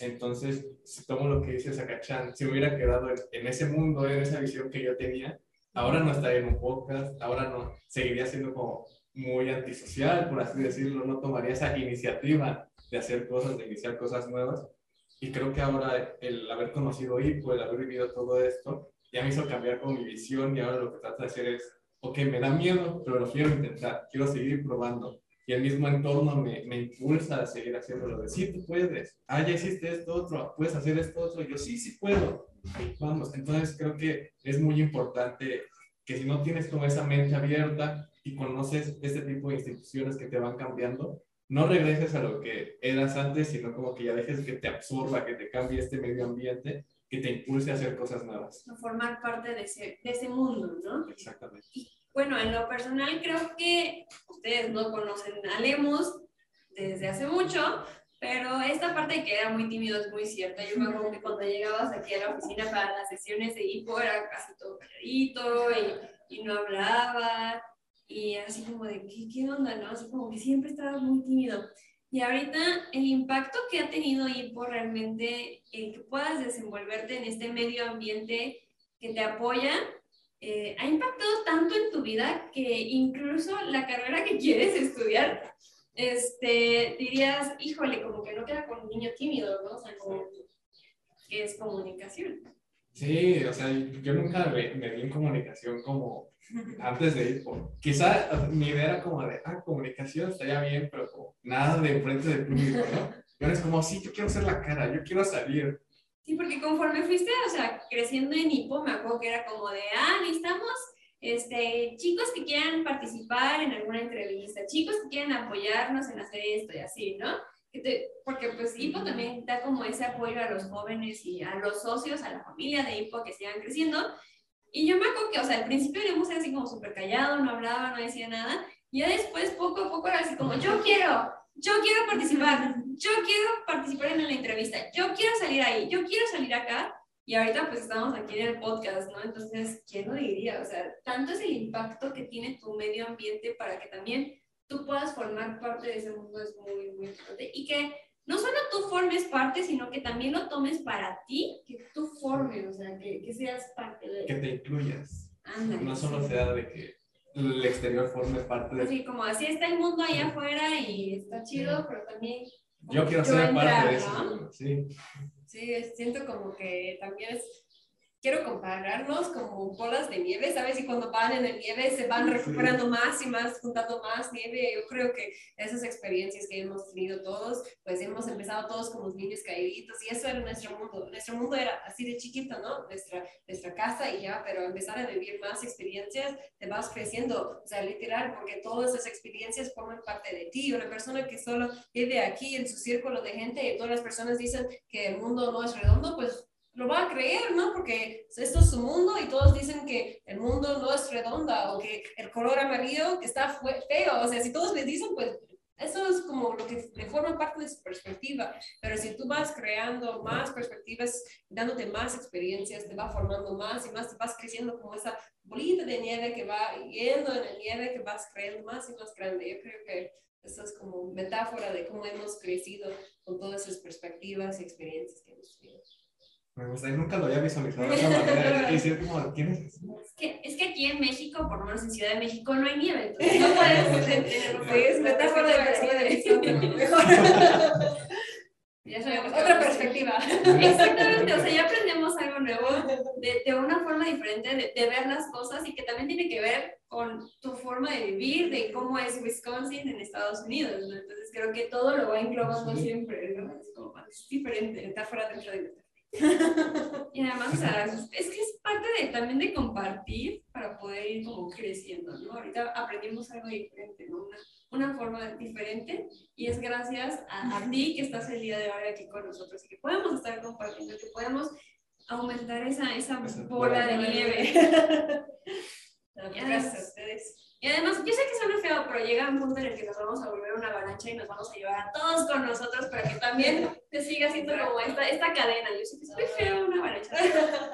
Entonces, si tomo lo que dice Sacachán, si me hubiera quedado en, en ese mundo, en esa visión que yo tenía, ahora no estaría en un podcast, ahora no, seguiría siendo como muy antisocial, por así decirlo, no tomaría esa iniciativa de hacer cosas, de iniciar cosas nuevas. Y creo que ahora el haber conocido IPO, el haber vivido todo esto, ya me hizo cambiar con mi visión y ahora lo que trato de hacer es, ok, me da miedo, pero lo quiero intentar, quiero seguir probando. Y el mismo entorno me, me impulsa a seguir haciéndolo, de sí, tú puedes, ah, ya hiciste esto otro, puedes hacer esto otro, yo sí, sí puedo. Vamos, entonces creo que es muy importante que si no tienes como esa mente abierta y conoces este tipo de instituciones que te van cambiando, no regreses a lo que eras antes, sino como que ya dejes que te absorba, que te cambie este medio ambiente, que te impulse a hacer cosas nuevas. A formar parte de ese, de ese mundo, ¿no? Exactamente. Y bueno, en lo personal creo que ustedes no conocen a Lemus desde hace mucho, pero esta parte que era muy tímido es muy cierta. Yo me acuerdo que cuando llegabas aquí a la oficina para las sesiones de hipo era casi todo calladito y, y no hablaba y así como de, ¿qué, ¿qué onda? ¿no? Así como que siempre estaba muy tímido. Y ahorita el impacto que ha tenido hipo realmente, el que puedas desenvolverte en este medio ambiente que te apoya, eh, ha impactado tanto en tu vida que incluso la carrera que quieres estudiar este, dirías, híjole, como que no queda con un niño tímido, ¿no? O sea, como que es comunicación. Sí, o sea, yo nunca me, me vi en comunicación como antes de ir por... Quizá mi idea era como de, ah, comunicación estaría bien, pero como nada de enfrente del público, ¿no? Ahora es como, sí, yo quiero ser la cara, yo quiero salir. Sí, porque conforme fuiste, o sea, creciendo en hipo, me acuerdo que era como de, ah, necesitamos este, chicos que quieran participar en alguna entrevista, chicos que quieran apoyarnos en hacer esto y así, ¿no? Porque pues HIPO también da como ese apoyo a los jóvenes y a los socios, a la familia de HIPO que sigan creciendo. Y yo me acuerdo que, o sea, al principio éramos así como súper callado, no hablaba, no decía nada. Y ya después, poco a poco, era así como, yo quiero, yo quiero participar, yo quiero participar en la entrevista, yo quiero salir ahí, yo quiero salir acá. Y ahorita pues estamos aquí en el podcast, ¿no? Entonces, ¿quién lo diría? O sea, tanto es el impacto que tiene tu medio ambiente para que también tú puedas formar parte de ese mundo es muy, muy importante. Y que no solo tú formes parte, sino que también lo tomes para ti, que tú formes, o sea, que, que seas parte de... Que te incluyas. No solo sí. sea de que el exterior forme parte de... Así como así está el mundo allá afuera y está chido, pero también... Yo quiero ser parte de eso. ¿no? Sí. Sí, siento como que también es, quiero compararnos como bolas de nieve, ¿sabes? Y cuando van en la nieve se van Sí. recuperando más y más, juntando más nieve. Yo creo que esas experiencias que hemos tenido todos, pues hemos empezado todos como niños caíditos y eso era nuestro mundo. Nuestro mundo era así de chiquito, ¿no? Nuestra, nuestra casa y ya, pero empezar a vivir más experiencias, te vas creciendo, o sea, literal, porque todas esas experiencias forman parte de ti. Una persona que solo vive aquí en su círculo de gente y todas las personas dicen que el mundo no es redondo, pues lo va a creer, ¿no? Porque esto es su mundo y todos dicen que el mundo no es redonda o que el color amarillo está feo. O sea, si todos les dicen, pues eso es como lo que le forma parte de su perspectiva. Pero si tú vas creando más perspectivas, dándote más experiencias, te va formando más y más, te vas creciendo como esa bolita de nieve que va yendo en la nieve, que vas creando más y más grande. Yo creo que eso es como metáfora de cómo hemos crecido con todas esas perspectivas y experiencias que hemos tenido. Me gusta, y nunca lo había visualizado de esa manera. Y decir como, ¿quién es eso? Es que, es que aquí en México, por lo menos en Ciudad de México, no hay nieve, entonces no puedes tener Sí, es metáfora de persona de visión, pero mejor. Ya sabemos que Otra perspectiva. Exactamente, o sea, ya aprendemos algo nuevo de, de una forma diferente de, de ver las cosas y que también tiene que ver con tu forma de vivir, de cómo es Wisconsin en Estados Unidos, ¿no? Entonces creo que todo lo va englobando Sí. siempre, ¿no? Es como es diferente. Metáfora dentro de metáfora. Y además, o sea, es que es parte de, también de compartir para poder ir como creciendo, ¿no? Ahorita aprendimos algo diferente, ¿no? Una, una forma diferente y es gracias a, a ti que estás el día de hoy aquí con nosotros y que podemos estar compartiendo, que podemos aumentar esa, esa Esa bola de bola de nieve. Gracias a ustedes. Y además, yo sé que suena feo, pero llega un punto en el que nos vamos a volver una avalancha y nos vamos a llevar a todos con nosotros para que también te siga siendo como esta, esta cadena. Yo sé que es muy feo una avalancha.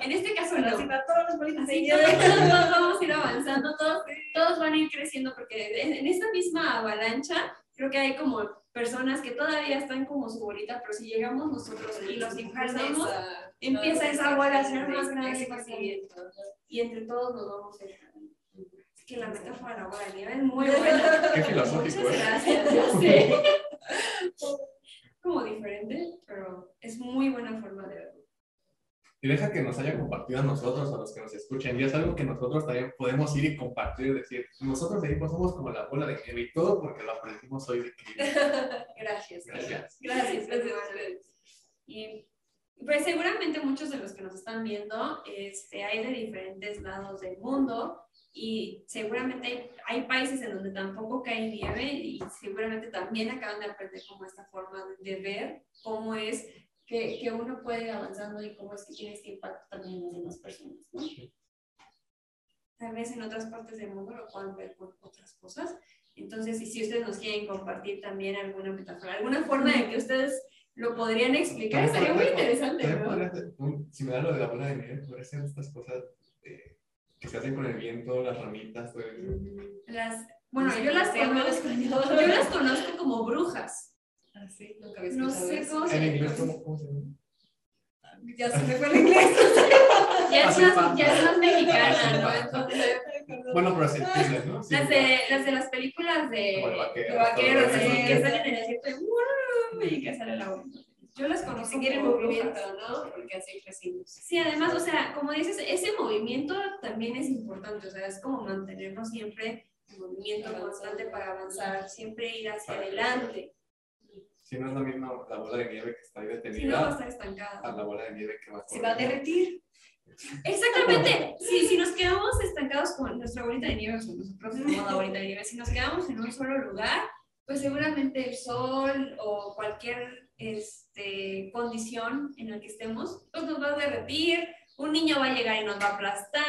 En este caso no. Así para todas las bolitas de Así todos, todos vamos a ir avanzando, todos, todos van a ir creciendo porque en, en esta misma avalancha creo que hay como personas que todavía están como su bolita, pero si llegamos nosotros y los impulsamos empieza esa bola a ser más grande, y entre todos nos vamos a ir. Que la metáfora de la bola de nieve es muy buena. Qué filosófico, Muchas ¿eh? gracias, sé. Como diferente, pero es muy buena forma de verlo. Y deja que nos haya compartido a nosotros, a los que nos escuchan. Y es algo que nosotros también podemos ir y compartir y decir, nosotros seguimos, somos como la bola de nieve y todo porque lo aprendimos hoy de Gracias. Gracias. Gracias, gracias ustedes. Y pues seguramente muchos de los que nos están viendo este, hay de diferentes lados del mundo y seguramente hay, países en donde tampoco cae nieve y seguramente también acaban de aprender como esta forma de, de ver cómo es que, que uno puede ir avanzando y cómo es que tiene este impacto también en las demás personas, ¿no? Tal vez en otras partes del mundo lo puedan ver con otras cosas. Entonces, y si ustedes nos quieren compartir también alguna metáfora, alguna forma de que ustedes lo podrían explicar, estaría muy interesante, ¿no? Si me da lo de la bola de nieve, podría ser estas cosas eh, que se hacen con el viento, las ramitas, todo eso. Las, bueno, yo las, conozco, español. yo las conozco como brujas. Ah, sí, nunca había No sé cómo En se inglés, ¿cómo, cómo se llama? Ya se me fue el inglés. Ya es, más, ya es más mexicana, ¿no? Entonces, Bueno, pero sí, ¿no? Sí, las de, las de las películas de, vaqueros, de vaqueros, todo así, que salen en el desierto y, ¡wow! y que sale la agua. Yo las Como conozco seguir el como movimiento. ¿no? Porque así crecimos. Sí, además, o sea, como dices, ese movimiento también es importante, o sea, es como mantenernos siempre en movimiento constante para avanzar, siempre ir hacia adelante, Si no es la misma la bola de nieve que está ahí si no va a detenida estar estancada. a la bola de nieve que va Se va a derretir. Exactamente, si, si nos quedamos estancados con nuestra bolita de nieve, o sea, nosotros somos la bolita de nieve, si nos quedamos en un solo lugar, pues seguramente el sol o cualquier este, condición en la que estemos, pues nos va a derretir, un niño va a llegar y nos va a aplastar,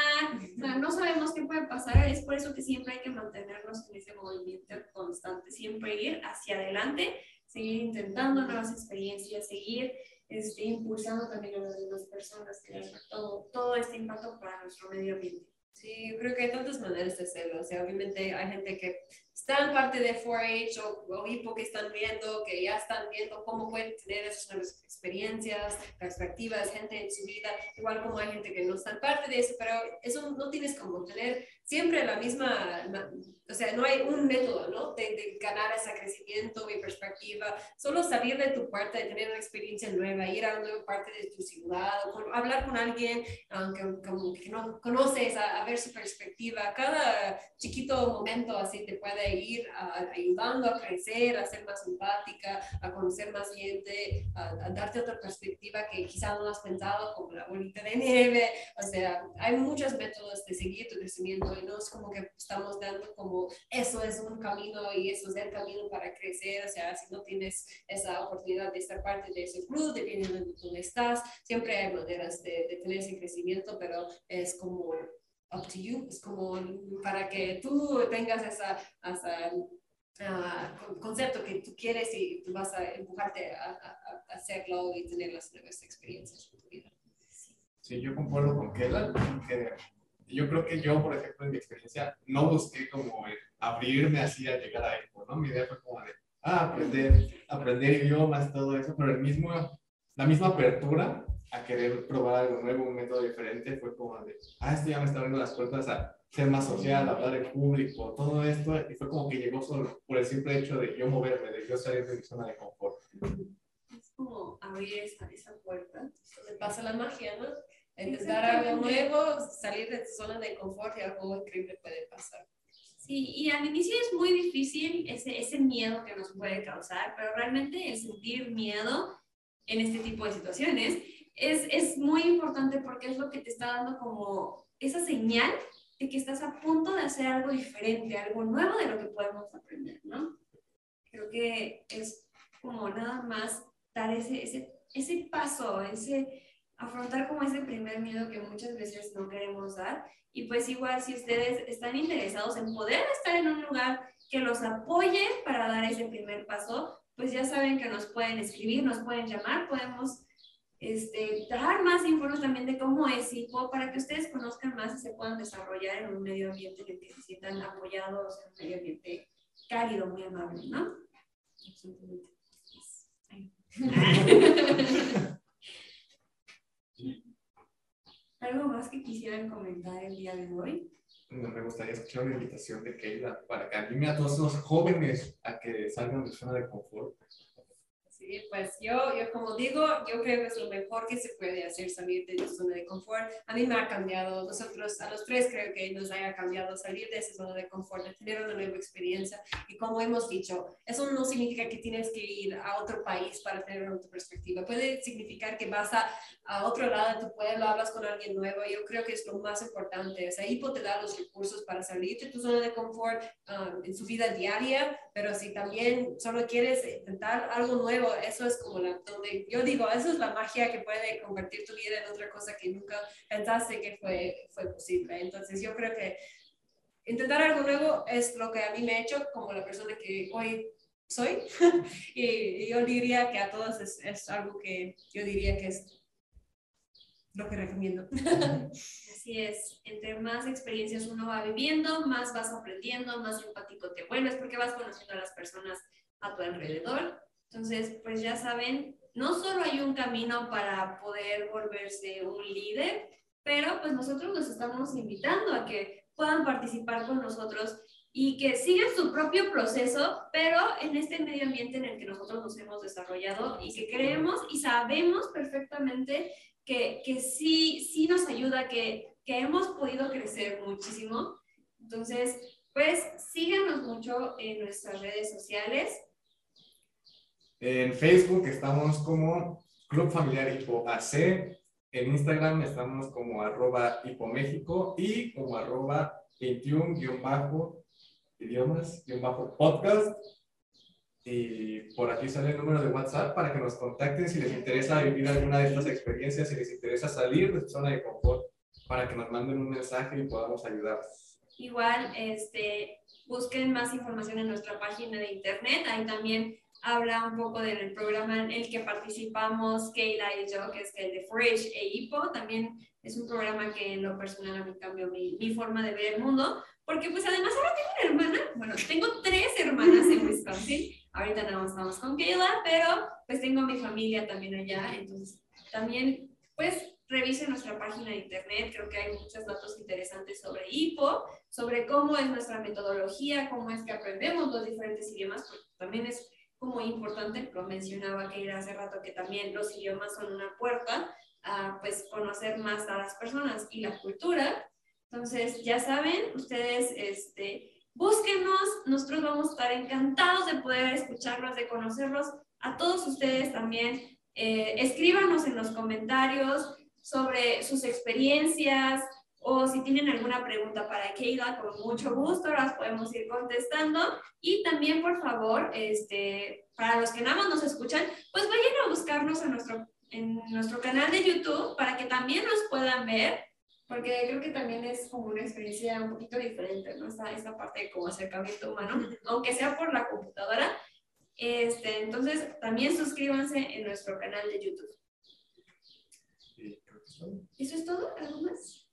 no sabemos qué puede pasar, es por eso que siempre hay que mantenernos en ese movimiento constante, siempre ir hacia adelante, seguir intentando nuevas experiencias, seguir este, impulsando también a las demás personas, todo, todo este impacto para nuestro medio ambiente. Sí, yo creo que hay tantas maneras de hacerlo. O sea, obviamente hay gente que está en parte de 4-H o, o HIPO que están viendo, que ya están viendo cómo pueden tener esas nuevas experiencias, perspectivas, gente en su vida, igual como hay gente que no está en parte de eso, pero eso no tienes como tener siempre la misma, o sea, no hay un método, ¿no? De, de, ganar ese crecimiento y perspectiva, solo salir de tu parte, de tener una experiencia nueva, ir a una nueva parte de tu ciudad, o hablar con alguien aunque como que no conoces, a, a, ver su perspectiva, cada chiquito momento así te puede ir ayudando a crecer, a ser más empática, a conocer más gente, a, a darte otra perspectiva que quizás no has pensado, como la bolita de nieve, o sea, hay muchos métodos de seguir tu crecimiento es como que estamos dando como eso es un camino y eso es el camino para crecer, o sea, si no tienes esa oportunidad de estar parte de ese club, dependiendo de dónde estás, siempre hay maneras de, de tener ese crecimiento, pero es como up to you, es como para que tú tengas esa, esa uh, concepto que tú quieres y tú vas a empujarte a, a, a hacerlo y tener las nuevas experiencias en tu vida. Sí, yo concuerdo con Kela, que yo creo que yo, por ejemplo, en mi experiencia, no busqué como abrirme así a llegar a esto, ¿no? Mi idea fue como de, ah, aprender, aprender idiomas, todo eso, pero el mismo, la misma apertura a querer probar algo nuevo, un método diferente, fue como de, ah, esto ya me está abriendo las puertas a ser más social, hablar en público, todo esto, y fue como que llegó solo por el simple hecho de yo moverme, de yo salir de mi zona de confort. Es como abrir esa, esa puerta, donde pasa la magia, ¿no? Intentar algo nuevo, salir de tu zona de confort y algo increíble puede pasar. Sí, y al inicio es muy difícil ese, ese miedo que nos puede causar, pero realmente el sentir miedo en este tipo de situaciones es, es muy importante porque es lo que te está dando como esa señal de que estás a punto de hacer algo diferente, algo nuevo de lo que podemos aprender, ¿no? Creo que es como nada más dar ese, ese, ese paso, ese afrontar como ese primer miedo que muchas veces no queremos dar. Y pues igual si ustedes están interesados en poder estar en un lugar que los apoye para dar ese primer paso, pues ya saben que nos pueden escribir, nos pueden llamar, podemos este, dar más información también de cómo es IPO para que ustedes conozcan más y se puedan desarrollar en un medio ambiente en el que se sientan apoyados, en un medio ambiente cálido, muy amable, ¿no? ¿Algo más que quisieran comentar el día de hoy? Me gustaría escuchar una invitación de Keila para que anime a todos los jóvenes a que salgan de su zona de confort. Pues yo, yo como digo, yo creo que es lo mejor que se puede hacer salir de la zona de confort. A mí me ha cambiado, nosotros a los tres creo que nos haya cambiado salir de esa zona de confort, de tener una nueva experiencia. Y como hemos dicho, eso no significa que tienes que ir a otro país para tener otra perspectiva. Puede significar que vas a, a otro lado de tu pueblo, hablas con alguien nuevo. Yo creo que es lo más importante. O sea, IPO te da los recursos para salir de tu zona de confort um, en su vida diaria, pero si también solo quieres intentar algo nuevo, eso es como donde yo digo, eso es la magia que puede convertir tu vida en otra cosa que nunca pensaste que fue, fue posible. Entonces yo creo que intentar algo nuevo es lo que a mí me ha hecho como la persona que hoy soy. y yo diría que a todos es, es algo que yo diría que es lo que recomiendo. Así es, entre más experiencias uno va viviendo, más vas aprendiendo, más empático te vuelves porque vas conociendo a las personas a tu alrededor. Entonces, pues ya saben, no solo hay un camino para poder volverse un líder, pero pues nosotros los estamos invitando a que puedan participar con nosotros y que sigan su propio proceso, pero en este medio ambiente en el que nosotros nos hemos desarrollado y que creemos y sabemos perfectamente que, que sí, sí nos ayuda, que, que hemos podido crecer muchísimo. Entonces, pues síganos mucho en nuestras redes sociales. En Facebook estamos como Club Familiar Hipo AC. En Instagram estamos como arroba hipoméxico y como arroba 21-idiomas-podcast. Y por aquí sale el número de WhatsApp para que nos contacten si les interesa vivir alguna de estas experiencias, si les interesa salir de su zona de confort, para que nos manden un mensaje y podamos ayudarlos. Igual, este, busquen más información en nuestra página de internet. Ahí también habla un poco del programa en el que participamos Keila y yo, que es el de Fresh e IPO. También es un programa que en lo personal a mí cambió mi, mi forma de ver el mundo, porque pues además ahora tengo una hermana, bueno, tengo tres hermanas en Wisconsin, ahorita nada más estamos con Keila, pero pues tengo mi familia también allá, entonces también pues revisen nuestra página de internet, creo que hay muchos datos interesantes sobre IPO, sobre cómo es nuestra metodología, cómo es que aprendemos los diferentes idiomas, porque también es como importante, lo mencionaba Keila hace rato, que también los idiomas son una puerta a pues conocer más a las personas y la cultura. Entonces, ya saben, ustedes este, búsquenos, nosotros vamos a estar encantados de poder escucharlos, de conocerlos. A todos ustedes también, eh, escríbanos en los comentarios sobre sus experiencias o si tienen alguna pregunta para Keila, con mucho gusto las podemos ir contestando. Y también, por favor, este, para los que nada más nos escuchan, pues vayan a buscarnos en nuestro, en nuestro canal de YouTube para que también nos puedan ver, porque creo que también es como una experiencia un poquito diferente, ¿no? Esta, esta parte de como acercamiento humano, aunque sea por la computadora. Este, entonces, también suscríbanse en nuestro canal de YouTube. ¿Eso es todo? ¿Algo más?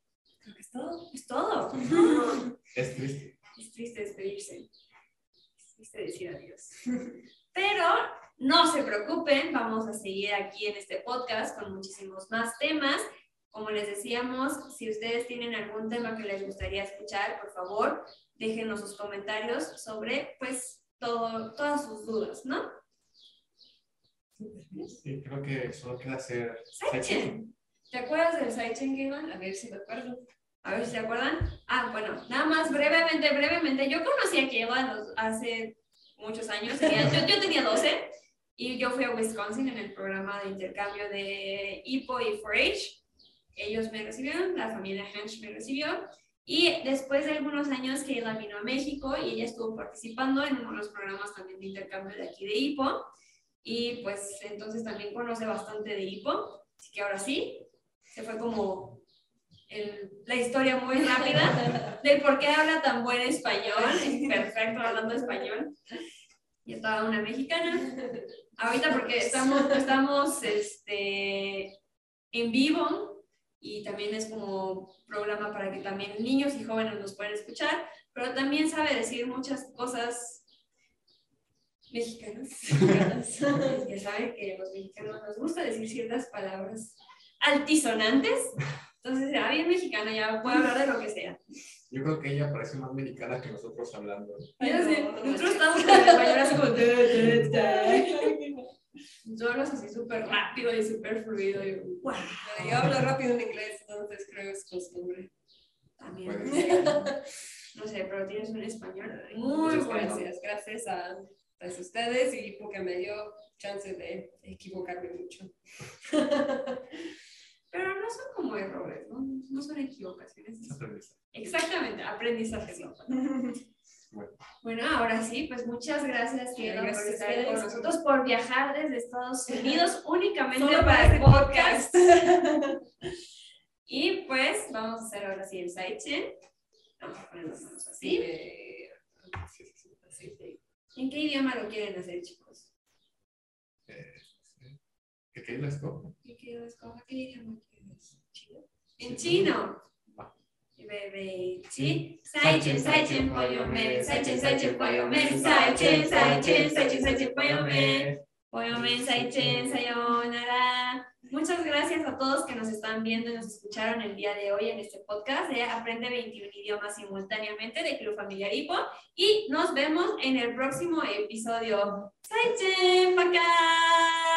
Creo que es todo. Es todo. Es triste. Es triste despedirse. Es triste decir adiós. Pero no se preocupen, vamos a seguir aquí en este podcast con muchísimos más temas. Como les decíamos, si ustedes tienen algún tema que les gustaría escuchar, por favor, déjenos sus comentarios sobre, pues, todo, todas sus dudas, ¿no? Sí, creo que solo queda hacer. ¿Te acuerdas del sidechain, Gilman? A ver si me acuerdo. A ver si se acuerdan. Ah, bueno, nada más brevemente, brevemente. Yo conocí a Keila hace muchos años. Tenía- yo, yo tenía 12 y yo fui a Wisconsin en el programa de intercambio de IPO y 4-H. Ellos me recibieron, la familia Hench me recibió. Y después de algunos años Keila vino a México y ella estuvo participando en uno de los programas también de intercambio de aquí de IPO. Y pues entonces también conoce bastante de IPO. Así que ahora sí, se fue como el- la historia muy rápida del por qué habla tan buen español, es perfecto hablando español. Y estaba una mexicana. Ahorita porque estamos, estamos este, en vivo y también es como programa para que también niños y jóvenes nos puedan escuchar, pero también sabe decir muchas cosas mexicanas. mexicanas. ya saben que los mexicanos nos gusta decir ciertas palabras altisonantes. Entonces, era bien mexicana, ya puedo hablar de lo que sea. Yo creo que ella parece más mexicana que nosotros hablando. No nosotros estamos con el español así como... Yo hablo así súper rápido y súper fluido. Y, wow. Yo hablo rápido en inglés, entonces creo que es costumbre. También. Puede No sé, pero tienes un español Muy muy Muchas bueno. gracias, gracias a, a ustedes y porque me dio chance de equivocarme mucho. Pero no son como errores, ¿no? No son equivocaciones. Exactamente, aprendizaje. es la palabra. Bueno. Bueno, ahora sí, pues muchas gracias, Kiela, por estar con nosotros, por viajar desde Estados Unidos únicamente Solo para para el este podcast. podcast. Y pues vamos a hacer ahora sí el sidechain. Vamos a poner las manos así. Sí, sí, sí. así, sí. ¿En qué idioma lo quieren hacer, chicos? Eh. ¿Qué qué les cojo? ¿Qué quiero escoger? ¿Qué idioma quieres? Chino. En chino. Bebé, ¿sí? Sí. Saichen, saichen, pollo men, saichen, saichen, pollo men, saichen, saichen, saichen, saichen, pollo men, pollo men, saichen, sayonara. Muchas gracias a todos que nos están viendo y nos escucharon el día de hoy en este podcast de Aprende 21 idiomas simultáneamente de Club Familiar Hipo y nos vemos en el próximo episodio. Saichen, ¡Pacá!